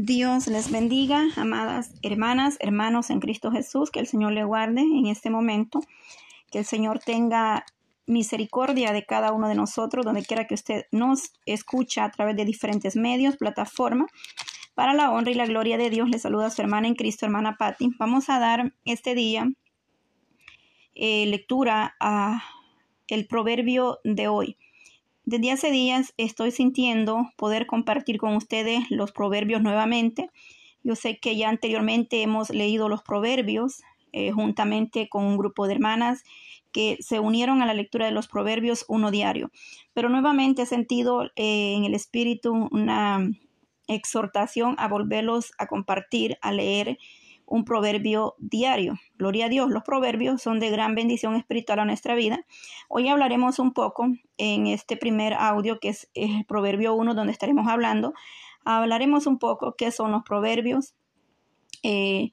Dios les bendiga, amadas hermanas, hermanos en Cristo Jesús, que el Señor le guarde en este momento, que el Señor tenga misericordia de cada uno de nosotros, donde quiera que usted nos escucha a través de diferentes medios, plataformas. Para la honra y la gloria de Dios, le saluda a su hermana en Cristo, hermana Patti. Vamos a dar este día eh, lectura a el proverbio de hoy. Desde hace días estoy sintiendo poder compartir con ustedes los proverbios nuevamente. Yo sé que ya anteriormente hemos leído los proverbios eh, juntamente con un grupo de hermanas que se unieron a la lectura de los proverbios uno diario. Pero nuevamente he sentido eh, en el espíritu una exhortación a volverlos a compartir, a leer un proverbio diario. Gloria a Dios, los proverbios son de gran bendición espiritual a nuestra vida. Hoy hablaremos un poco en este primer audio, que es, el proverbio 1, donde estaremos hablando. Hablaremos un poco qué son los proverbios eh,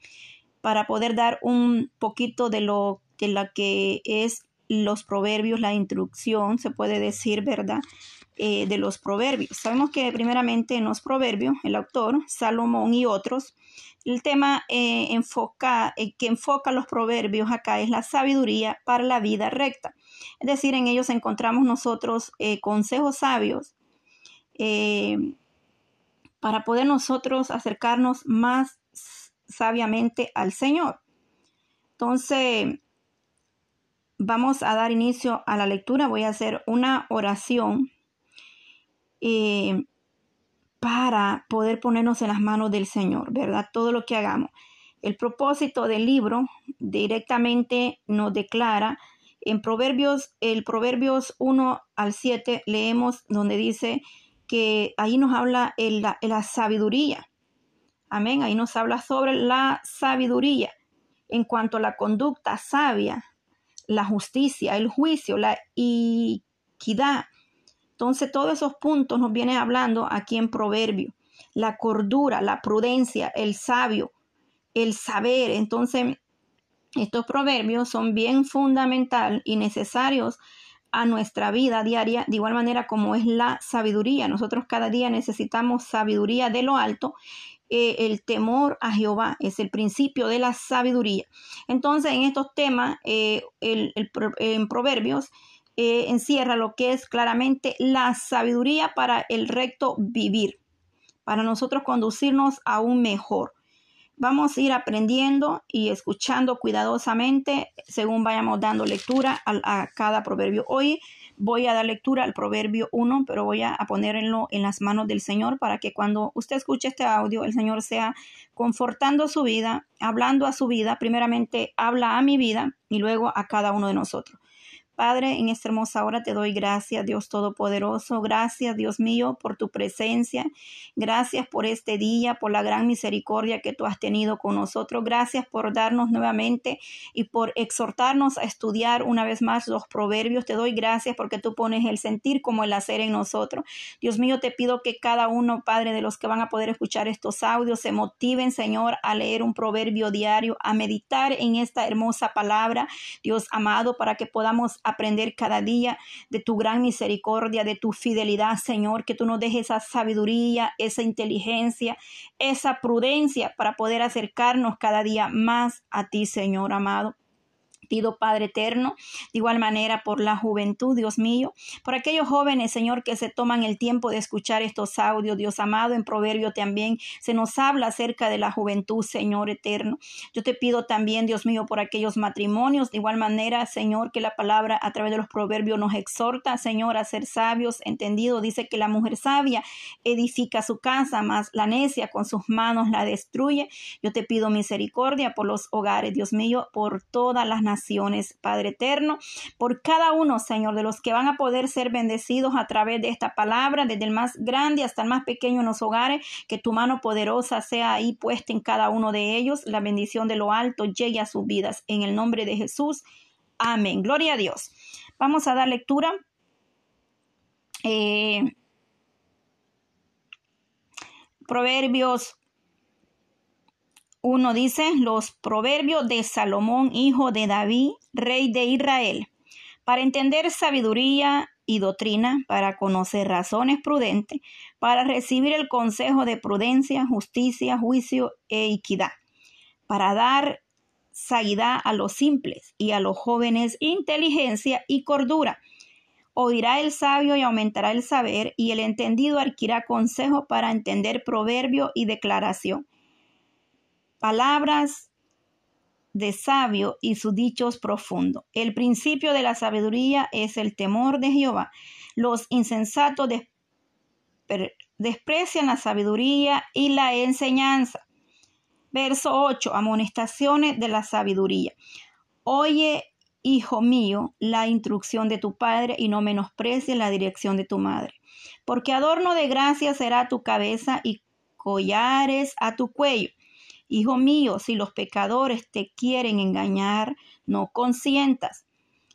para poder dar un poquito de lo de la que es los proverbios, la introducción, se puede decir, ¿verdad? Eh, de los proverbios. Sabemos que primeramente en los proverbios, el autor, Salomón y otros, el tema eh, enfoca, eh, que enfoca los proverbios acá es la sabiduría para la vida recta. Es decir, en ellos encontramos nosotros consejos sabios para poder nosotros acercarnos más sabiamente al Señor. Entonces, vamos a dar inicio a la lectura. Voy a hacer una oración para poder ponernos en las manos del Señor, ¿verdad? Todo lo que hagamos. El propósito del libro directamente nos declara en Proverbios, el Proverbios 1 al 7, leemos donde dice que ahí nos habla la, la sabiduría. Amén. Ahí nos habla sobre la sabiduría en cuanto a la conducta sabia, la justicia, el juicio, la equidad, entonces, todos esos puntos nos viene hablando aquí en Proverbio. La cordura, la prudencia, el sabio, el saber. Entonces, estos proverbios son bien fundamental y necesarios a nuestra vida diaria, de igual manera como es la sabiduría. Nosotros cada día necesitamos sabiduría de lo alto. Eh, el temor a Jehová es el principio de la sabiduría. Entonces, en estos temas, eh, en Proverbios, eh, encierra lo que es claramente la sabiduría para el recto vivir, para nosotros conducirnos a un mejor. Vamos a ir aprendiendo y escuchando cuidadosamente según vayamos dando lectura a, cada proverbio. Hoy voy a dar lectura al proverbio 1, pero voy a, ponerlo en las manos del Señor para que cuando usted escuche este audio, el Señor sea confortando su vida, hablando a su vida. Primeramente habla a mi vida y luego a cada uno de nosotros. Padre, en esta hermosa hora te doy gracias, Dios Todopoderoso. Gracias, Dios mío, por tu presencia. Gracias por este día, por la gran misericordia que tú has tenido con nosotros. Gracias por darnos nuevamente y por exhortarnos a estudiar una vez más los proverbios. Te doy gracias porque tú pones el sentir como el hacer en nosotros. Dios mío, te pido que cada uno, Padre, de los que van a poder escuchar estos audios, se motiven, Señor, a leer un proverbio diario, a meditar en esta hermosa palabra, Dios amado, para que podamos aprender cada día de tu gran misericordia, de tu fidelidad, Señor, que tú nos dejes esa sabiduría, esa inteligencia, esa prudencia para poder acercarnos cada día más a ti, Señor amado. Pido, Padre eterno, de igual manera por la juventud, Dios mío, por aquellos jóvenes, Señor, que se toman el tiempo de escuchar estos audios, Dios amado, en Proverbio también se nos habla acerca de la juventud, Señor eterno. Yo te pido también, Dios mío, por aquellos matrimonios, de igual manera, Señor, que la palabra a través de los proverbios nos exhorta, Señor, a ser sabios, entendido. Dice que la mujer sabia edifica su casa, más la necia con sus manos la destruye. Yo te pido misericordia por los hogares, Dios mío, por todas las naciones Padre eterno, por cada uno, Señor, de los que van a poder ser bendecidos a través de esta palabra, desde el más grande hasta el más pequeño en los hogares, que tu mano poderosa sea ahí puesta en cada uno de ellos, la bendición de lo alto llegue a sus vidas. En el nombre de Jesús. Amén. Gloria a Dios. Vamos a dar lectura. Eh, Proverbios uno dice los proverbios de Salomón, hijo de David, rey de Israel. Para entender sabiduría y doctrina, para conocer razones prudentes, para recibir el consejo de prudencia, justicia, juicio e equidad, para dar saída a los simples y a los jóvenes inteligencia y cordura. Oirá el sabio y aumentará el saber, y el entendido adquirirá consejo para entender proverbio y declaración. Palabras de sabio y sus dichos profundos. El principio de la sabiduría es el temor de Jehová. Los insensatos desprecian la sabiduría y la enseñanza. Verso 8. Amonestaciones de la sabiduría. Oye, hijo mío, la instrucción de tu padre y no menosprecies la dirección de tu madre. Porque adorno de gracia será tu cabeza y collares a tu cuello. Hijo mío, si los pecadores te quieren engañar, no consientas.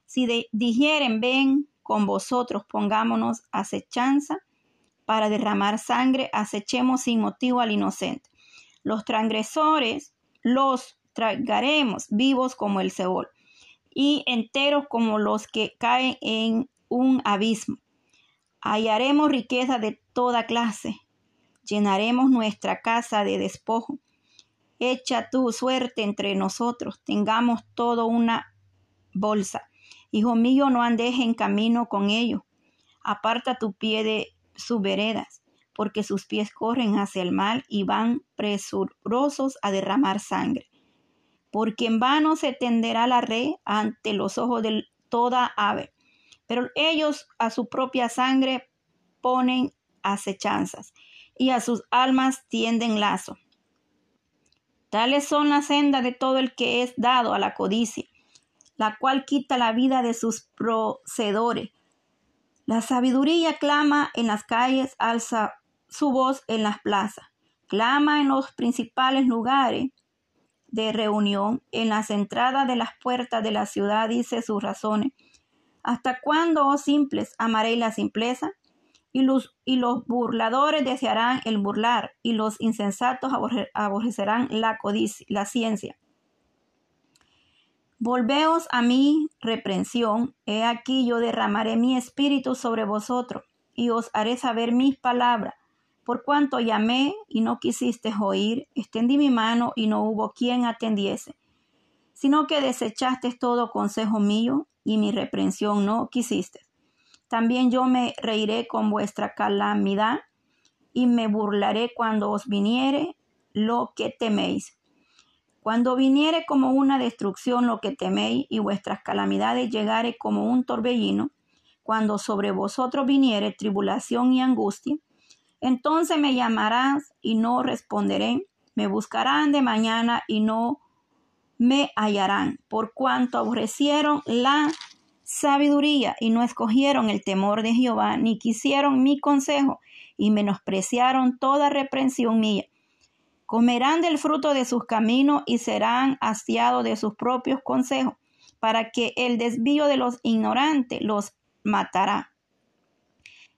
Si dijeren, ven con vosotros, pongámonos acechanza para derramar sangre, acechemos sin motivo al inocente. Los transgresores los tragaremos vivos como el Seol y enteros como los que caen en un abismo. Hallaremos riqueza de toda clase, llenaremos nuestra casa de despojo Echa tu suerte entre nosotros, tengamos todo una bolsa. Hijo mío, no andes en camino con ellos. Aparta tu pie de sus veredas, porque sus pies corren hacia el mal y van presurosos a derramar sangre. Porque en vano se tenderá la red ante los ojos de toda ave. Pero ellos a su propia sangre ponen acechanzas y a sus almas tienden lazo. Tales son las sendas de todo el que es dado a la codicia, la cual quita la vida de sus procedores. La sabiduría clama en las calles, alza su voz en las plazas, clama en los principales lugares de reunión, en las entradas de las puertas de la ciudad, dice sus razones. ¿Hasta cuándo, oh simples, amaréis la simpleza? Y los, y los burladores desearán el burlar, y los insensatos aborrecerán la la ciencia. Volveos a mi reprensión, he aquí yo derramaré mi espíritu sobre vosotros, y os haré saber mis palabras. Por cuanto llamé y no quisiste oír, extendí mi mano y no hubo quien atendiese, sino que desechaste todo consejo mío y mi reprensión no quisiste. También yo me reiré con vuestra calamidad y me burlaré cuando os viniere lo que teméis. Cuando viniere como una destrucción lo que teméis y vuestras calamidades llegare como un torbellino, cuando sobre vosotros viniere tribulación y angustia, entonces me llamarás y no responderé, me buscarán de mañana y no me hallarán, por cuanto aborrecieron la sabiduría y no escogieron el temor de Jehová, ni quisieron mi consejo, y menospreciaron toda reprensión mía. Comerán del fruto de sus caminos y serán hastiados de sus propios consejos, para que el desvío de los ignorantes los matará.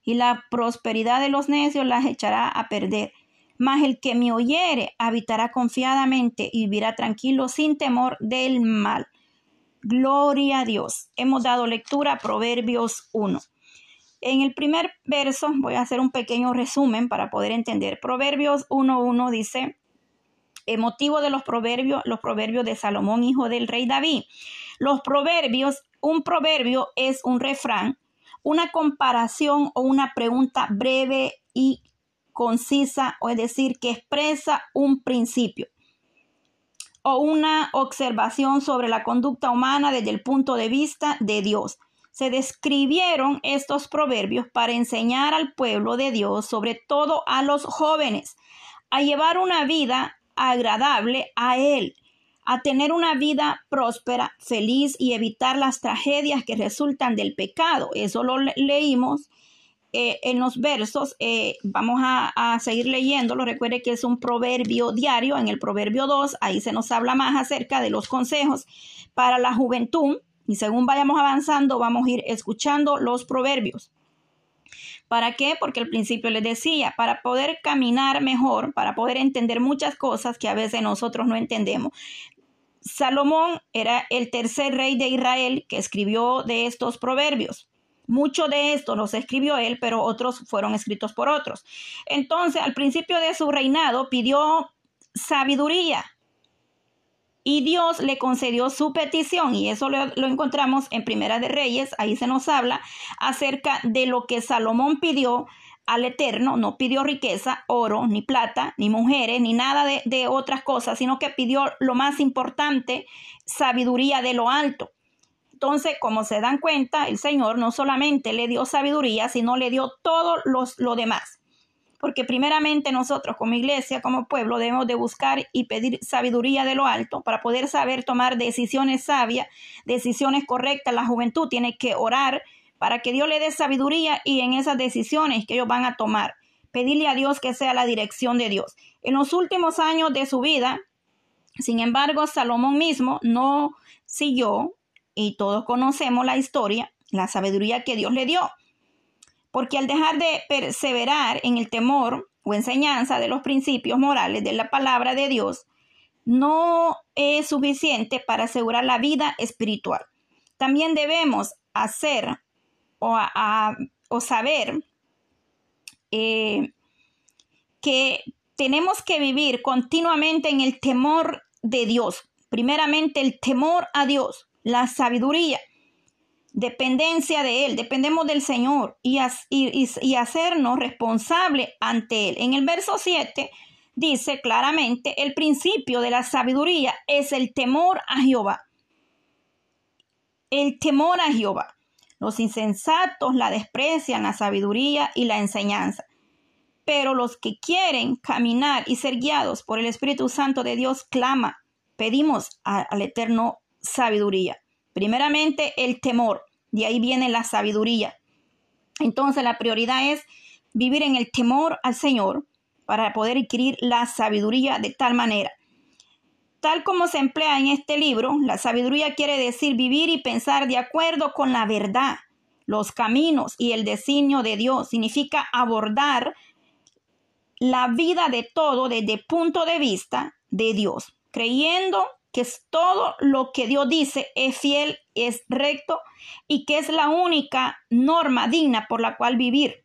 Y la prosperidad de los necios las echará a perder. Mas el que me oyere habitará confiadamente y vivirá tranquilo sin temor del mal. Gloria a Dios. Hemos dado lectura a Proverbios 1. En el primer verso voy a hacer un pequeño resumen para poder entender. Proverbios 1.1 dice, el motivo de los proverbios, los proverbios de Salomón, hijo del rey David. Los proverbios, un proverbio es un refrán, una comparación o una pregunta breve y concisa, o es decir, que expresa un principio o una observación sobre la conducta humana desde el punto de vista de Dios. Se describieron estos proverbios para enseñar al pueblo de Dios, sobre todo a los jóvenes, a llevar una vida agradable a Él, a tener una vida próspera, feliz y evitar las tragedias que resultan del pecado. Eso lo leímos eh, en los versos, eh, vamos a, seguir leyéndolo. Recuerde que es un proverbio diario. En el proverbio 2, ahí se nos habla más acerca de los consejos para la juventud. Y según vayamos avanzando, vamos a ir escuchando los proverbios. ¿Para qué? Porque al principio les decía, para poder caminar mejor, para poder entender muchas cosas que a veces nosotros no entendemos. Salomón era el tercer rey de Israel que escribió de estos proverbios. Mucho de esto los escribió él, pero otros fueron escritos por otros. Entonces, al principio de su reinado pidió sabiduría y Dios le concedió su petición y eso lo, encontramos en Primera de Reyes, ahí se nos habla acerca de lo que Salomón pidió al Eterno, no pidió riqueza, oro, ni plata, ni mujeres, ni nada de otras cosas, sino que pidió lo más importante, sabiduría de lo alto. Entonces, como se dan cuenta, el Señor no solamente le dio sabiduría, sino le dio todo los, lo demás. Porque primeramente nosotros como iglesia, como pueblo, debemos de buscar y pedir sabiduría de lo alto para poder saber tomar decisiones sabias, decisiones correctas. La juventud tiene que orar para que Dios le dé sabiduría y en esas decisiones que ellos van a tomar. Pedirle a Dios que sea la dirección de Dios. En los últimos años de su vida, sin embargo, Salomón mismo no siguió y todos conocemos la historia, la sabiduría que Dios le dio. Porque al dejar de perseverar en el temor o enseñanza de los principios morales de la palabra de Dios, no es suficiente para asegurar la vida espiritual. También debemos hacer o, o saber eh, que tenemos que vivir continuamente en el temor de Dios. Primeramente el temor a Dios la sabiduría, dependencia de Él, dependemos del Señor y, hacernos responsable ante Él. En el verso 7 dice claramente, el principio de la sabiduría es el temor a Jehová. El temor a Jehová. Los insensatos la desprecian la sabiduría y la enseñanza. Pero los que quieren caminar y ser guiados por el Espíritu Santo de Dios clama, pedimos al Eterno sabiduría. Primeramente el temor, de ahí viene la sabiduría. Entonces la prioridad es vivir en el temor al Señor para poder adquirir la sabiduría de tal manera. Tal como se emplea en este libro, la sabiduría quiere decir vivir y pensar de acuerdo con la verdad, los caminos y el designio de Dios. Significa abordar la vida de todo desde el punto de vista de Dios, creyendo que es todo lo que Dios dice es fiel, es recto y que es la única norma digna por la cual vivir.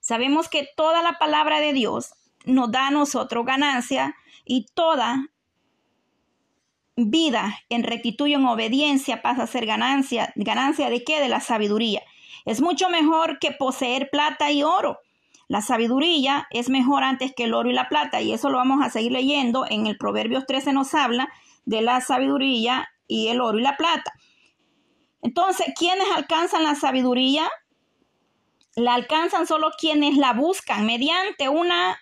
Sabemos que toda la palabra de Dios nos da a nosotros ganancia y toda vida en rectitud y en obediencia pasa a ser ganancia. ¿Ganancia de qué? De la sabiduría. Es mucho mejor que poseer plata y oro la sabiduría es mejor antes que el oro y la plata y eso lo vamos a seguir leyendo. En el Proverbios 13 nos habla de la sabiduría y el oro y la plata. Entonces, ¿quiénes alcanzan la sabiduría? La alcanzan solo quienes la buscan mediante una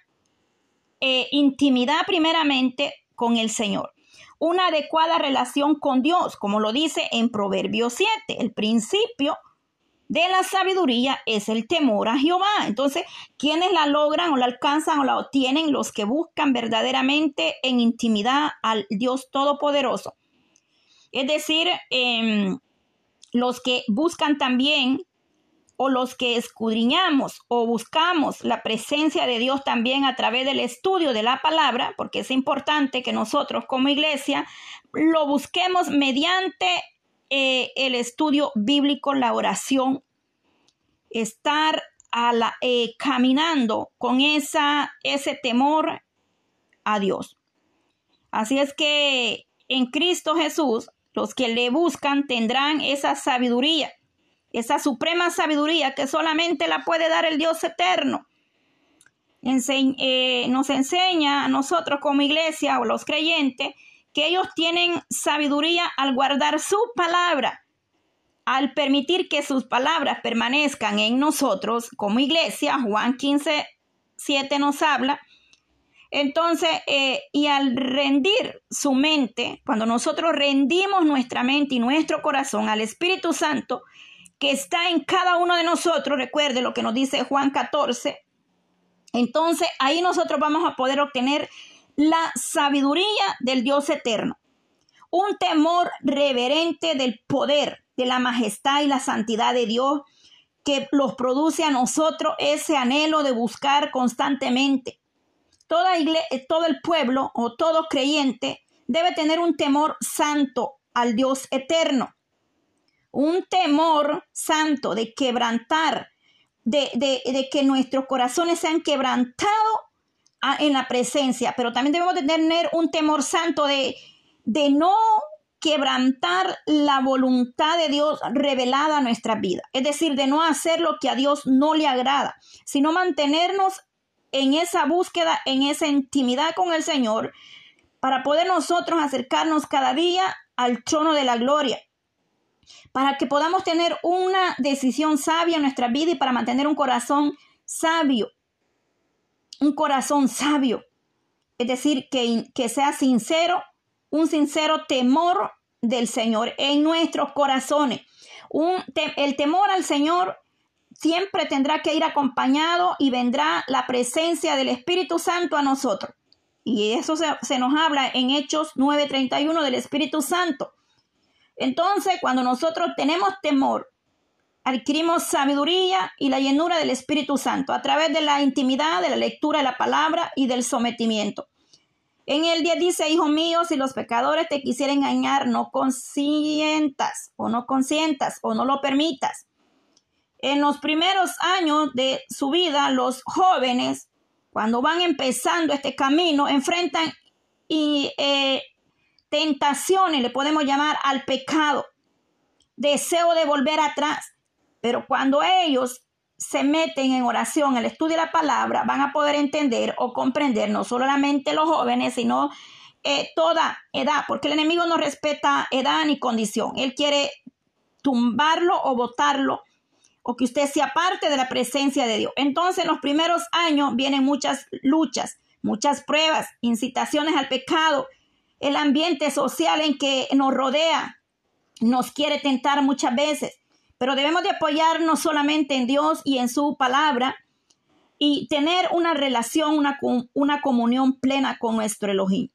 eh, intimidad primeramente con el Señor. Una adecuada relación con Dios, como lo dice en Proverbios 7. El principio de la sabiduría es el temor a Jehová. Entonces, quienes la logran o la alcanzan o la obtienen? Los que buscan verdaderamente en intimidad al Dios Todopoderoso. Es decir, em, los que buscan también o los que escudriñamos o buscamos la presencia de Dios también a través del estudio de la palabra, porque es importante que nosotros como iglesia lo busquemos mediante eh, el estudio bíblico, la oración, estar a la, eh, caminando con esa, ese temor a Dios. Así es que en Cristo Jesús, los que le buscan tendrán esa sabiduría, esa suprema sabiduría que solamente la puede dar el Dios eterno. Eh, nos enseña a nosotros como iglesia o los creyentes que ellos tienen sabiduría al guardar su palabra, al permitir que sus palabras permanezcan en nosotros como iglesia. Juan 15, 7 nos habla. Entonces, eh, y al rendir su mente, cuando nosotros rendimos nuestra mente y nuestro corazón al Espíritu Santo, que está en cada uno de nosotros, recuerde lo que nos dice Juan 14, entonces ahí nosotros vamos a poder obtener la sabiduría del Dios eterno, un temor reverente del poder, de la majestad y la santidad de Dios que los produce a nosotros ese anhelo de buscar constantemente. Toda todo el pueblo o todo creyente debe tener un temor santo al Dios eterno. un temor santo de quebrantar, de, de, que nuestros corazones sean quebrantados en la presencia, pero también debemos de tener un temor santo de, de no quebrantar la voluntad de Dios revelada a nuestra vida. Es decir, de no hacer lo que a Dios no le agrada, sino mantenernos en esa búsqueda, en esa intimidad con el Señor, para poder nosotros acercarnos cada día al trono de la gloria, para que podamos tener una decisión sabia en nuestra vida y para mantener un corazón sabio, un corazón sabio, es decir, que, que sea sincero, un sincero temor del Señor en nuestros corazones. Un, el temor al Señor siempre tendrá que ir acompañado y vendrá la presencia del Espíritu Santo a nosotros. Y eso se, nos habla en Hechos 9:31 del Espíritu Santo. Entonces, cuando nosotros tenemos temor, adquirimos sabiduría y la llenura del Espíritu Santo a través de la intimidad, de la lectura de la palabra y del sometimiento. En el 10 dice, hijo mío, si los pecadores te quisieran engañar, no consientas o no consientas o no lo permitas. En los primeros años de su vida, los jóvenes, cuando van empezando este camino, enfrentan y, eh, tentaciones, le podemos llamar al pecado, deseo de volver atrás. Pero cuando ellos se meten en oración, el estudio de la palabra, van a poder entender o comprender no solamente los jóvenes, sino eh, toda edad, porque el enemigo no respeta edad ni condición. Él quiere tumbarlo o botarlo o que usted sea parte de la presencia de Dios. Entonces, en los primeros años vienen muchas luchas, muchas pruebas, incitaciones al pecado, el ambiente social en que nos rodea nos quiere tentar muchas veces, pero debemos de apoyarnos solamente en Dios y en su palabra y tener una relación, una, una comunión plena con nuestro Elohim.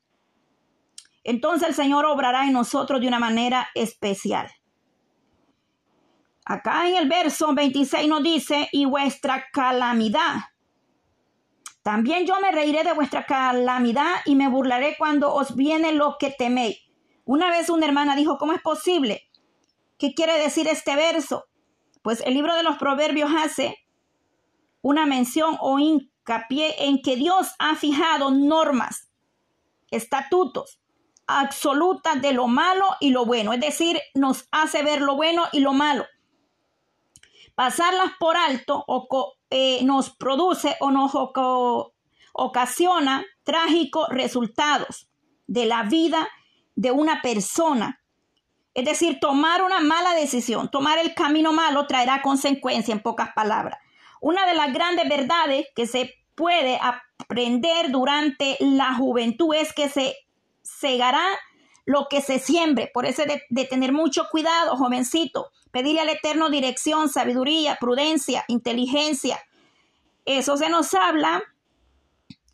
Entonces el Señor obrará en nosotros de una manera especial. Acá en el verso 26 nos dice, y vuestra calamidad. También yo me reiré de vuestra calamidad y me burlaré cuando os viene lo que teméis. Una vez una hermana dijo, ¿cómo es posible? ¿Qué quiere decir este verso? Pues el libro de los proverbios hace una mención o hincapié en que Dios ha fijado normas, estatutos absolutas de lo malo y lo bueno. Es decir, nos hace ver lo bueno y lo malo pasarlas por alto o eh, nos produce o nos ocasiona trágicos resultados de la vida de una persona. Es decir, tomar una mala decisión, tomar el camino malo traerá consecuencia en pocas palabras. Una de las grandes verdades que se puede aprender durante la juventud es que se cegará lo que se siembre. Por eso de, de tener mucho cuidado, jovencito, Pedirle al Eterno dirección, sabiduría, prudencia, inteligencia. Eso se nos habla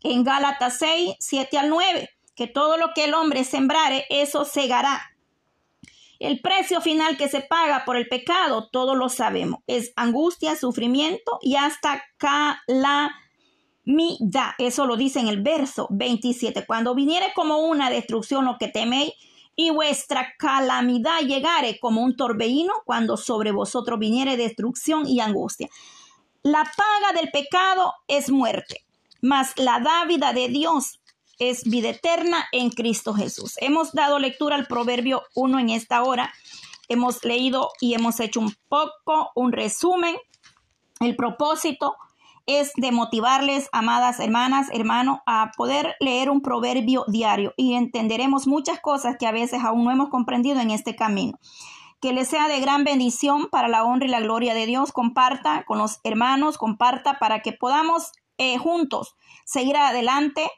en Gálatas 6, 7 al 9, que todo lo que el hombre sembrare, eso segará. El precio final que se paga por el pecado, todos lo sabemos, es angustia, sufrimiento y hasta calamidad. Eso lo dice en el verso 27. Cuando viniere como una destrucción lo que teméis, y vuestra calamidad llegare como un torbellino cuando sobre vosotros viniere destrucción y angustia. La paga del pecado es muerte, mas la dávida de Dios es vida eterna en Cristo Jesús. Hemos dado lectura al Proverbio 1 en esta hora. Hemos leído y hemos hecho un poco un resumen. El propósito es de motivarles, amadas hermanas, hermanos, a poder leer un proverbio diario y entenderemos muchas cosas que a veces aún no hemos comprendido en este camino. Que les sea de gran bendición para la honra y la gloria de Dios. Comparta con los hermanos, comparta para que podamos eh, juntos seguir adelante,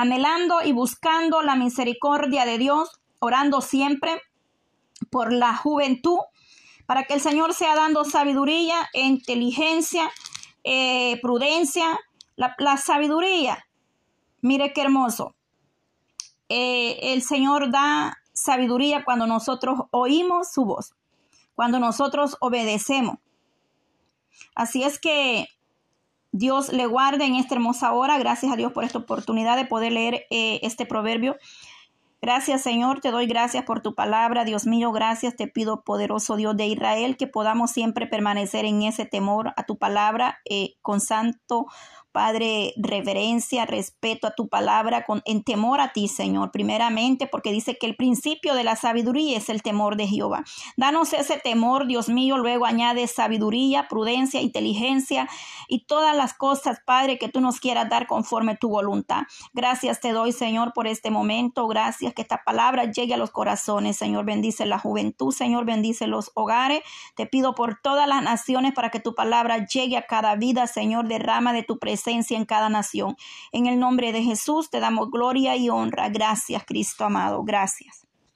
anhelando y buscando la misericordia de Dios, orando siempre por la juventud, para que el Señor sea dando sabiduría inteligencia eh, prudencia, la, sabiduría. Mire qué hermoso. Eh, el Señor da sabiduría cuando nosotros oímos su voz, cuando nosotros obedecemos. Así es que Dios le guarde en esta hermosa hora. Gracias a Dios por esta oportunidad de poder leer eh, este proverbio. Gracias Señor, te doy gracias por tu palabra. Dios mío, gracias te pido, poderoso Dios de Israel, que podamos siempre permanecer en ese temor a tu palabra eh, con santo Padre, reverencia, respeto a tu palabra, con, en temor a ti, Señor, primeramente, porque dice que el principio de la sabiduría es el temor de Jehová. Danos ese temor, Dios mío, luego añade sabiduría, prudencia, inteligencia y todas las cosas, Padre, que tú nos quieras dar conforme tu voluntad. Gracias te doy, Señor, por este momento. Gracias que esta palabra llegue a los corazones, Señor. Bendice la juventud, Señor, bendice los hogares. Te pido por todas las naciones para que tu palabra llegue a cada vida, Señor. Derrama de tu en cada nación. En el nombre de Jesús te damos gloria y honra. Gracias, Cristo amado. Gracias.